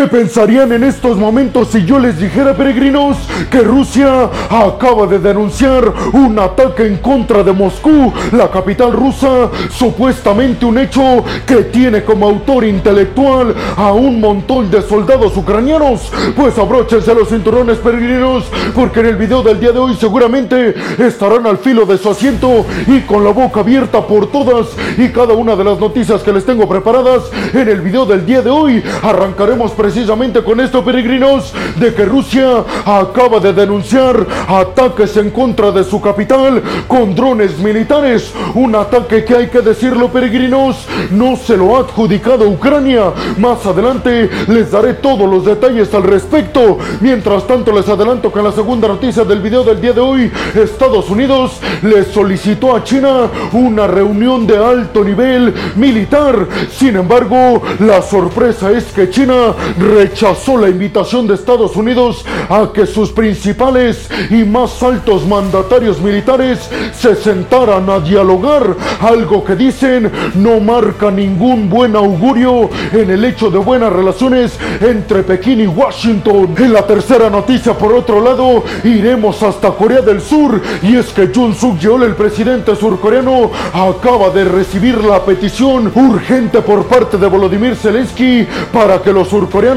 ¿Qué pensarían en estos momentos si yo les dijera, peregrinos, que Rusia acaba de denunciar un ataque en contra de Moscú, la capital rusa, supuestamente un hecho que tiene como autor intelectual a un montón de soldados ucranianos? Pues abróchense los cinturones, peregrinos, porque en el video del día de hoy seguramente estarán al filo de su asiento y con la boca abierta por todas y cada una de las noticias que les tengo preparadas en el video del día de hoy. Arrancaremos precisamente con esto, peregrinos, de que Rusia acaba de denunciar ataques en contra de su capital con drones militares. Un ataque que hay que decirlo, peregrinos, no se lo ha adjudicado Ucrania. Más adelante les daré todos los detalles al respecto. Mientras tanto, les adelanto que en la segunda noticia del video del día de hoy, Estados Unidos le solicitó a China una reunión de alto nivel militar. Sin embargo, la sorpresa es que China rechazó la invitación de Estados Unidos a que sus principales y más altos mandatarios militares se sentaran a dialogar, algo que dicen no marca ningún buen augurio en el hecho de buenas relaciones entre Pekín y Washington. En la tercera noticia, por otro lado, iremos hasta Corea del Sur y es que Jun Suk Yeol, el presidente surcoreano, acaba de recibir la petición urgente por parte de Volodymyr Zelensky para que los surcoreanos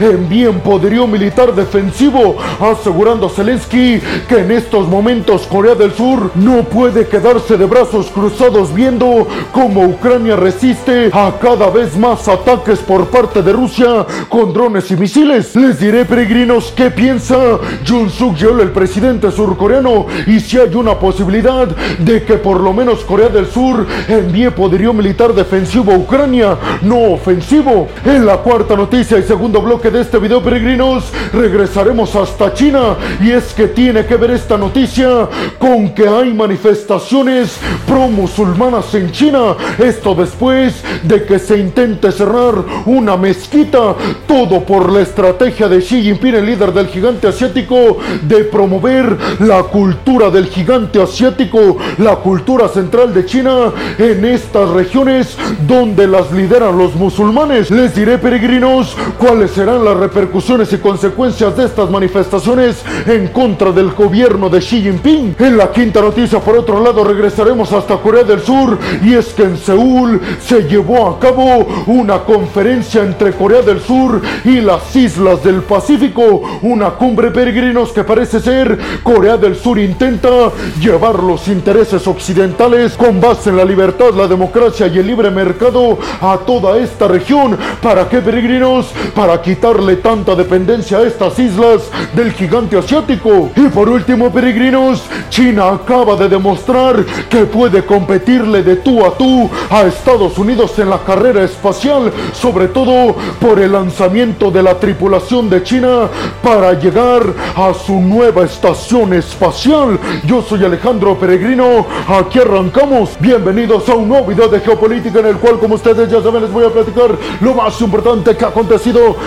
envíen poderío militar defensivo, asegurando Zelensky que en estos momentos Corea del Sur no puede quedarse de brazos cruzados viendo cómo Ucrania resiste a cada vez más ataques por parte de Rusia con drones y misiles. Les diré, peregrinos, qué piensa Jun Suk Yeol, el presidente surcoreano, y si hay una posibilidad de que por lo menos Corea del Sur envíe poderío militar defensivo a Ucrania, no ofensivo. En la cuarta noticia y segundo bloque de este video, peregrinos, regresaremos hasta China y es que tiene que ver esta noticia con que hay manifestaciones pro-musulmanas en China. Esto después de que se intente cerrar una mezquita, todo por la estrategia de Xi Jinping, el líder del gigante asiático, de promover la cultura del gigante asiático, la cultura central de China en estas regiones donde las lideran los musulmanes. Les diré, peregrinos, cuáles serán las repercusiones y consecuencias de estas manifestaciones en contra del gobierno de Xi Jinping. En la quinta noticia, por otro lado, regresaremos hasta Corea del Sur y es que en Seúl se llevó a cabo una conferencia entre Corea del Sur y las islas del Pacífico, una cumbre peregrinos que parece ser Corea del Sur intenta llevar los intereses occidentales con base en la libertad, la democracia y el libre mercado a toda esta región. ¿Para qué peregrinos? Para quitarle tanta dependencia a estas islas del gigante asiático. Y por último, peregrinos, China acaba de demostrar que puede competirle de tú a tú a Estados Unidos en la carrera espacial, sobre todo por el lanzamiento de la tripulación de China para llegar a su nueva estación espacial. Yo soy Alejandro Peregrino, aquí arrancamos. Bienvenidos a un nuevo video de geopolítica en el cual, como ustedes ya saben, les voy a platicar lo más importante que ha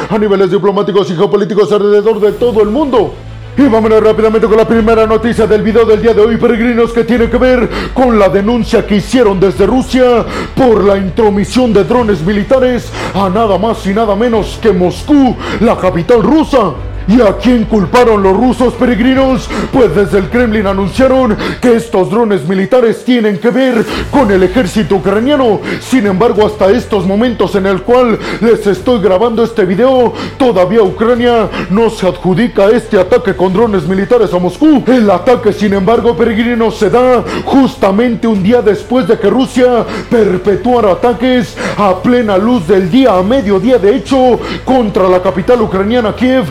a niveles diplomáticos y geopolíticos alrededor de todo el mundo. Y vámonos rápidamente con la primera noticia del video del día de hoy, peregrinos, que tiene que ver con la denuncia que hicieron desde Rusia por la intromisión de drones militares a nada más y nada menos que Moscú, la capital rusa. ¿Y a quién culparon los rusos peregrinos? Pues desde el Kremlin anunciaron que estos drones militares tienen que ver con el ejército ucraniano. Sin embargo, hasta estos momentos en el cual les estoy grabando este video, todavía Ucrania no se adjudica este ataque con drones militares a Moscú. El ataque, sin embargo, peregrinos, se da justamente un día después de que Rusia perpetuara ataques a plena luz del día, a mediodía de hecho, contra la capital ucraniana Kiev,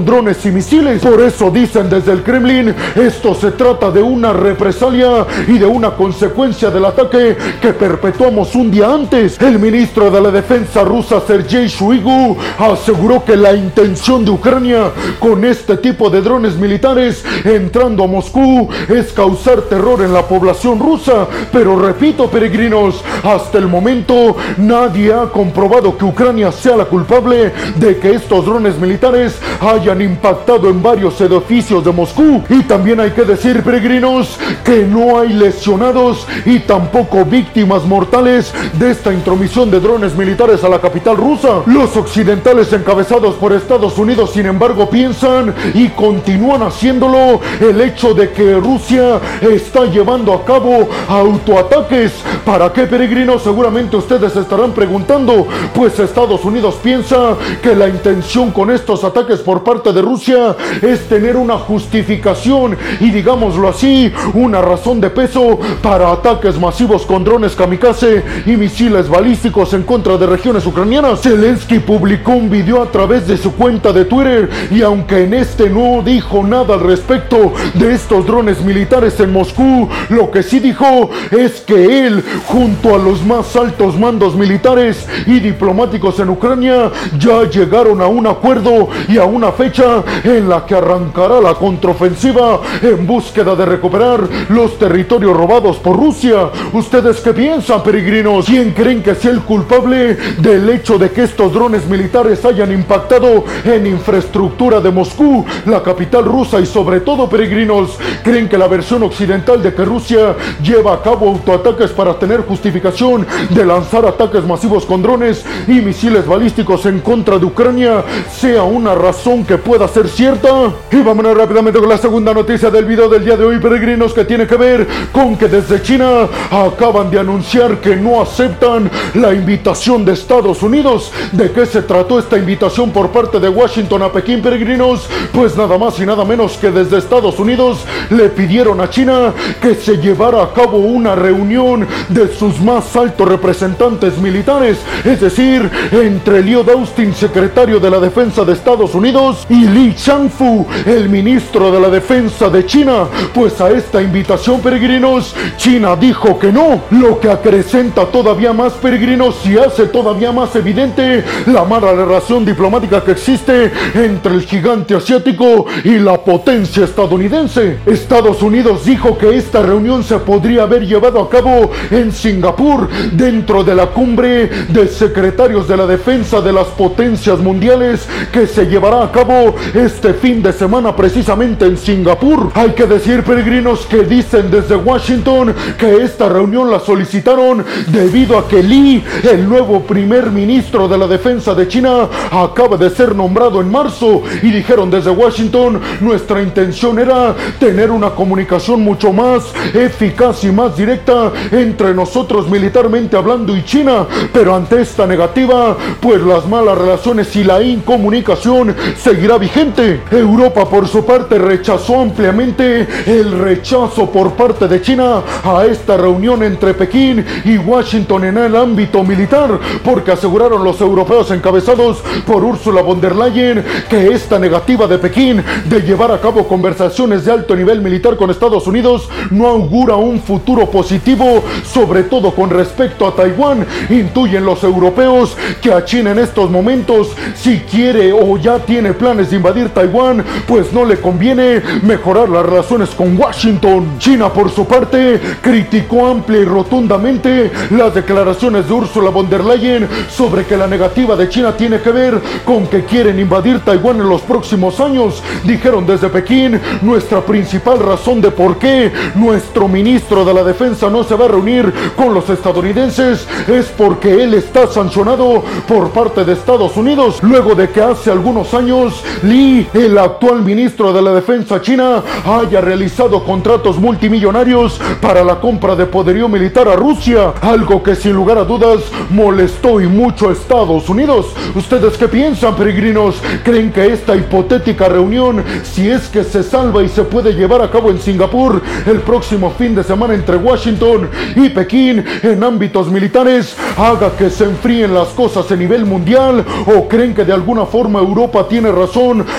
drones y misiles. Por eso dicen desde el Kremlin, esto se trata de una represalia y de una consecuencia del ataque que perpetuamos un día antes. El ministro de la defensa rusa Sergei Shoigu aseguró que la intención de Ucrania con este tipo de drones militares entrando a Moscú es causar terror en la población rusa. Pero repito, peregrinos, hasta el momento nadie ha comprobado que Ucrania sea la culpable de que estos drones militares hayan hayan impactado en varios edificios de Moscú. Y también hay que decir, peregrinos, que no hay lesionados y tampoco víctimas mortales de esta intromisión de drones militares a la capital rusa. Los occidentales encabezados por Estados Unidos, sin embargo, piensan y continúan haciéndolo el hecho de que Rusia está llevando a cabo autoataques. ¿Para qué, peregrinos? Seguramente ustedes estarán preguntando. Pues Estados Unidos piensa que la intención con estos ataques por parte de Rusia es tener una justificación y digámoslo así, una razón de peso para ataques masivos con drones kamikaze y misiles balísticos en contra de regiones ucranianas. Zelensky publicó un video a través de su cuenta de Twitter y aunque en este no dijo nada al respecto de estos drones militares en Moscú, lo que sí dijo es que él, junto a los más altos mandos militares y diplomáticos en Ucrania, ya llegaron a un acuerdo y a una fecha en la que arrancará la contraofensiva en búsqueda de recuperar los territorios robados por Rusia. ¿Ustedes qué piensan, peregrinos? ¿Quién creen que sea el culpable del hecho de que estos drones militares hayan impactado en infraestructura de Moscú, la capital rusa y sobre todo, peregrinos, creen que la versión occidental de que Rusia lleva a cabo autoataques para tener justificación de lanzar ataques masivos con drones y misiles balísticos en contra de Ucrania sea una razón que pueda ser cierta? Y vámonos rápidamente con la segunda noticia del video del día de hoy, peregrinos, que tiene que ver con que desde China acaban de anunciar que no aceptan la invitación de Estados Unidos. ¿De qué se trató esta invitación por parte de Washington a Pekín, peregrinos? Pues nada más y nada menos que desde Estados Unidos le pidieron a China que se llevara a cabo una reunión de sus más altos representantes militares, es decir, entre Lloyd Austin, secretario de la Defensa de Estados Unidos, y Li Changfu, el ministro de la Defensa de China. Pues a esta invitación, peregrinos, China dijo que no, lo que acrecenta todavía más, peregrinos, y hace todavía más evidente la mala relación diplomática que existe entre el gigante asiático y la potencia estadounidense. Estados Unidos dijo que esta reunión se podría haber llevado a cabo en Singapur, dentro de la cumbre de secretarios de la defensa de las potencias mundiales que se llevará a cabo este fin de semana precisamente en Singapur. Hay que decir, peregrinos, que dicen desde Washington que esta reunión la solicitaron debido a que Lee, el nuevo primer ministro de la defensa de China, acaba de ser nombrado en marzo y dijeron desde Washington nuestra intención era tener una comunicación mucho más eficaz y más directa entre nosotros militarmente hablando y China, pero ante esta negativa, pues las malas relaciones y la incomunicación seguirá vigente. Europa por su parte rechazó ampliamente el rechazo por parte de China a esta reunión entre Pekín y Washington en el ámbito militar, porque aseguraron los europeos encabezados por Ursula von der Leyen que esta negativa de Pekín de llevar a cabo conversaciones de alto nivel militar con Estados Unidos no augura un futuro positivo, sobre todo con respecto a Taiwán. Intuyen los europeos que a China en estos momentos, si quiere o ya tiene planes de invadir Taiwán, pues no le conviene mejorar las relaciones con Washington. China, por su parte, criticó amplia y rotundamente las declaraciones de Ursula von der Leyen sobre que la negativa de China tiene que ver con que quieren invadir Taiwán en los próximos años. Dijeron desde Pekín, nuestra principal razón de por qué nuestro ministro de la Defensa no se va a reunir con los estadounidenses es porque él está sancionado por parte de Estados Unidos luego de que hace algunos años Lee, el actual ministro de la Defensa china, haya realizado contratos multimillonarios para la compra de poderío militar a Rusia, algo que sin lugar a dudas molestó y mucho a Estados Unidos. ¿Ustedes qué piensan, peregrinos? ¿Creen que esta hipotética reunión, si es que se salva y se puede llevar a cabo en Singapur el próximo fin de semana entre Washington y Pekín en ámbitos militares, haga que se enfríen las cosas a nivel mundial? ¿O creen que de alguna forma Europa tiene razón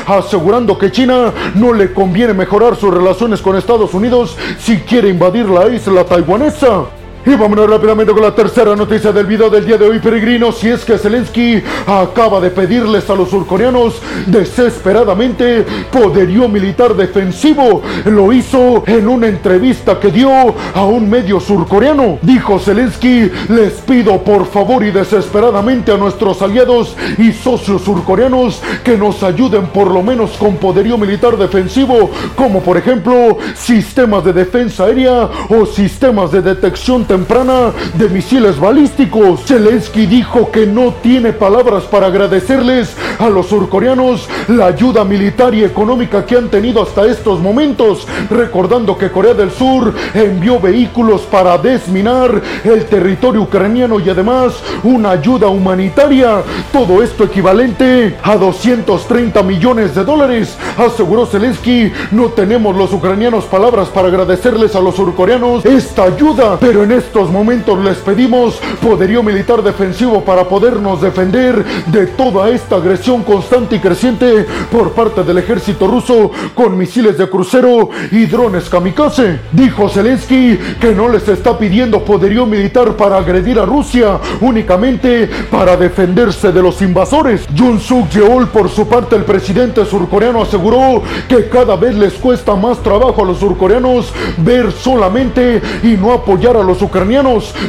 asegurando que China no le conviene mejorar sus relaciones con Estados Unidos si quiere invadir la isla taiwanesa? Y vámonos rápidamente con la tercera noticia del video del día de hoy, peregrinos. Si es que Zelensky acaba de pedirles a los surcoreanos desesperadamente poderío militar defensivo. Lo hizo en una entrevista que dio a un medio surcoreano. Dijo Zelensky, les pido por favor y desesperadamente a nuestros aliados y socios surcoreanos que nos ayuden por lo menos con poderío militar defensivo, como por ejemplo sistemas de defensa aérea o sistemas de detección temprana de misiles balísticos. Zelensky dijo que no tiene palabras para agradecerles a los surcoreanos la ayuda militar y económica que han tenido hasta estos momentos, recordando que Corea del Sur envió vehículos para desminar el territorio ucraniano y además una ayuda humanitaria. Todo esto equivalente a 230 millones de dólares, aseguró Zelensky. No tenemos los ucranianos palabras para agradecerles a los surcoreanos esta ayuda, pero en estos momentos les pedimos poderío militar defensivo para podernos defender de toda esta agresión constante y creciente por parte del ejército ruso con misiles de crucero y drones kamikaze. Dijo Zelensky que no les está pidiendo poderío militar para agredir a Rusia, únicamente para defenderse de los invasores. Jun Suk Yeol, por su parte, el presidente surcoreano aseguró que cada vez les cuesta más trabajo a los surcoreanos ver solamente y no apoyar a los ucranianos,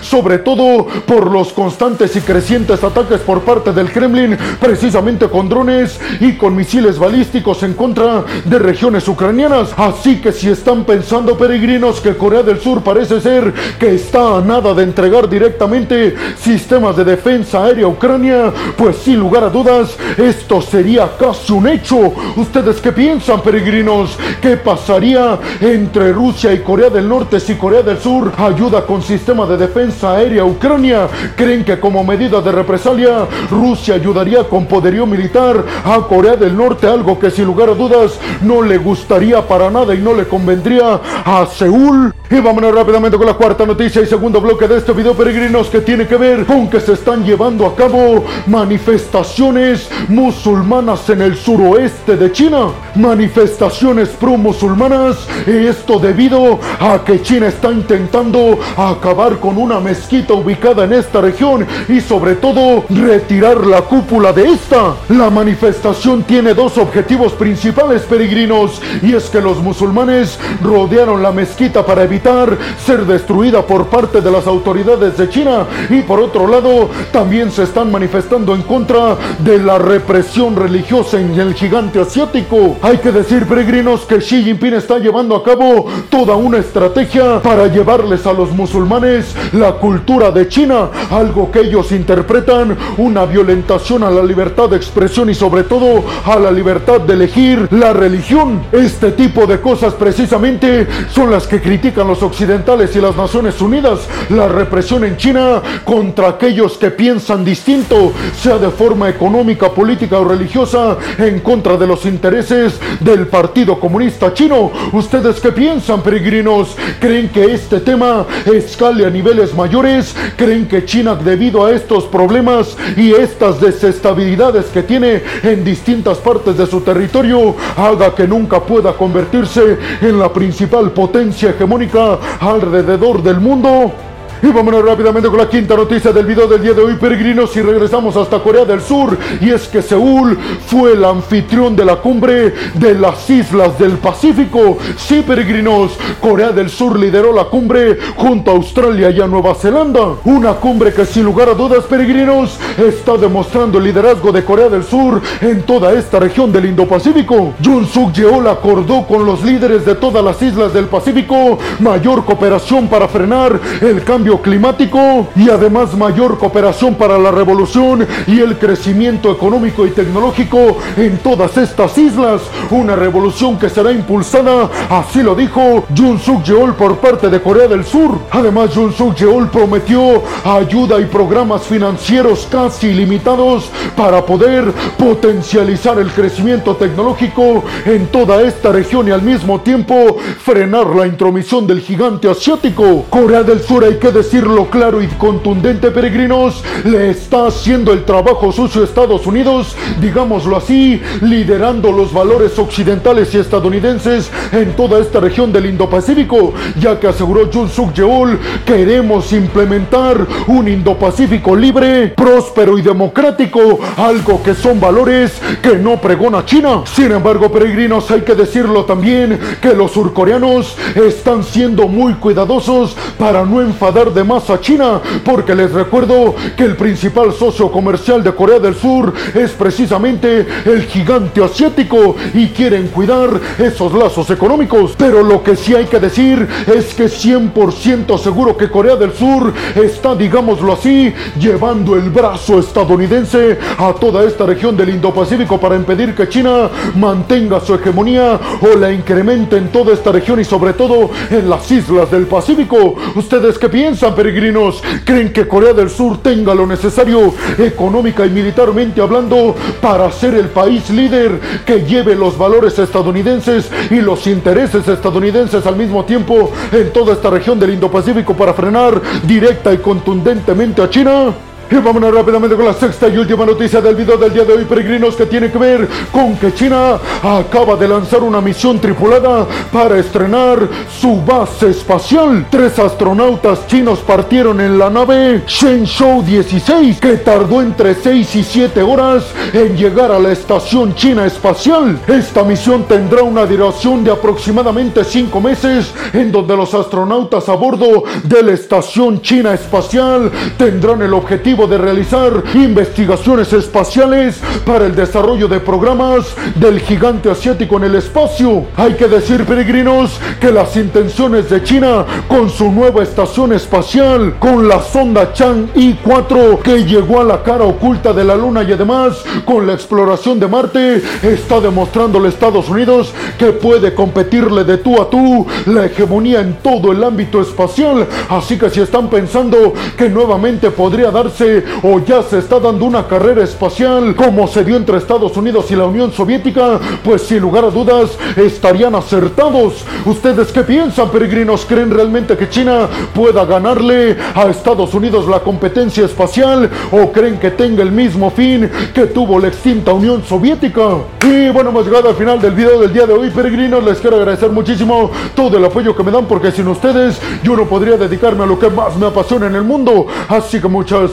sobre todo por los constantes y crecientes ataques por parte del Kremlin, precisamente con drones y con misiles balísticos en contra de regiones ucranianas. Así que si están pensando peregrinos que Corea del Sur parece ser que está a nada de entregar directamente sistemas de defensa aérea a Ucrania, pues sin lugar a dudas, esto sería casi un hecho. ¿Ustedes qué piensan, peregrinos? ¿Qué pasaría entre Rusia y Corea del Norte si Corea del Sur ayuda con sistema de defensa aérea Ucrania? ¿Creen que como medida de represalia Rusia ayudaría con poderío militar a Corea del Norte? Algo que sin lugar a dudas no le gustaría para nada y no le convendría a Seúl. Y vámonos rápidamente con la cuarta noticia y segundo bloque de este video peregrinos que tiene que ver con que se están llevando a cabo manifestaciones musulmanas en el suroeste de China. Manifestaciones pro musulmanas y esto debido a que China está intentando acabar con una mezquita ubicada en esta región y sobre todo retirar la cúpula de esta. La manifestación tiene dos objetivos principales peregrinos y es que los musulmanes rodearon la mezquita para evitar ser destruida por parte de las autoridades de China y por otro lado también se están manifestando en contra de la represión religiosa en el gigante asiático. Hay que decir peregrinos que Xi Jinping está llevando a cabo toda una estrategia para llevarles a los musulmanes la cultura de China, algo que ellos interpretan una violentación a la libertad de expresión y sobre todo a la libertad de elegir la religión. Este tipo de cosas precisamente son las que critican los occidentales y las Naciones Unidas la represión en China contra aquellos que piensan distinto, sea de forma económica, política o religiosa, en contra de los intereses del Partido Comunista Chino. ¿Ustedes qué piensan, peregrinos? ¿Creen que este tema escale a niveles mayores? ¿Creen que China, debido a estos problemas y estas desestabilidades que tiene en distintas partes de su territorio, haga que nunca pueda convertirse en la principal potencia hegemónica alrededor del mundo. Y vámonos rápidamente con la quinta noticia del video del día de hoy, peregrinos, y regresamos hasta Corea del Sur. Y es que Seúl fue el anfitrión de la cumbre de las islas del Pacífico. Sí, peregrinos, Corea del Sur lideró la cumbre junto a Australia y a Nueva Zelanda. Una cumbre que sin lugar a dudas, peregrinos, está demostrando el liderazgo de Corea del Sur en toda esta región del Indo-Pacífico. Jun Suk Yeol acordó con los líderes de todas las islas del Pacífico mayor cooperación para frenar el cambio climático y además mayor cooperación para la revolución y el crecimiento económico y tecnológico en todas estas islas. Una revolución que será impulsada, así lo dijo Jun Suk Yeol por parte de Corea del Sur. Además, Jun Suk Yeol prometió ayuda y programas financieros casi ilimitados para poder potencializar el crecimiento tecnológico en toda esta región y al mismo tiempo frenar la intromisión del gigante asiático. Corea del Sur hay que decirlo claro y contundente, peregrinos, le está haciendo el trabajo sucio a Estados Unidos, digámoslo así, liderando los valores occidentales y estadounidenses en toda esta región del Indo-Pacífico, ya que aseguró Jun Suk Yeol, queremos implementar un Indo-Pacífico libre, próspero y democrático, algo que son valores que no pregona China. Sin embargo, peregrinos, hay que decirlo también que los surcoreanos están siendo muy cuidadosos para no enfadar de más a China, porque les recuerdo que el principal socio comercial de Corea del Sur es precisamente el gigante asiático y quieren cuidar esos lazos económicos. Pero lo que sí hay que decir es que 100% seguro que Corea del Sur está, digámoslo así, llevando el brazo estadounidense a toda esta región del Indo-Pacífico para impedir que China mantenga su hegemonía o la incremente en toda esta región y sobre todo en las islas del Pacífico. ¿Ustedes qué piensan, peregrinos? ¿Creen que Corea del Sur tenga lo necesario económica y militarmente hablando para ser el país líder que lleve los valores estadounidenses y los intereses estadounidenses al mismo tiempo en toda esta región del Indo-Pacífico para frenar directa y contundentemente a China? Y vámonos rápidamente con la sexta y última noticia del video del día de hoy, peregrinos, que tiene que ver con que China acaba de lanzar una misión tripulada para estrenar su base espacial. Tres astronautas chinos partieron en la nave Shenzhou 16, que tardó entre 6 y 7 horas en llegar a la estación china espacial. Esta misión tendrá una duración de aproximadamente 5 meses, en donde los astronautas a bordo de la estación china espacial tendrán el objetivo de realizar investigaciones espaciales para el desarrollo de programas del gigante asiático en el espacio. Hay que decir, peregrinos, que las intenciones de China con su nueva estación espacial, con la sonda Chang'e 4 que llegó a la cara oculta de la Luna y además con la exploración de Marte, está demostrándole a Estados Unidos que puede competirle de tú a tú la hegemonía en todo el ámbito espacial. Así que si están pensando que nuevamente podría darse o ya se está dando una carrera espacial como se dio entre Estados Unidos y la Unión Soviética, pues sin lugar a dudas estarían acertados. ¿Ustedes qué piensan, peregrinos? ¿Creen realmente que China pueda ganarle a Estados Unidos la competencia espacial o creen que tenga el mismo fin que tuvo la extinta Unión Soviética? Y bueno, hemos llegado al final del video del día de hoy, peregrinos. Les quiero agradecer muchísimo todo el apoyo que me dan porque sin ustedes yo no podría dedicarme a lo que más me apasiona en el mundo. Así que muchas,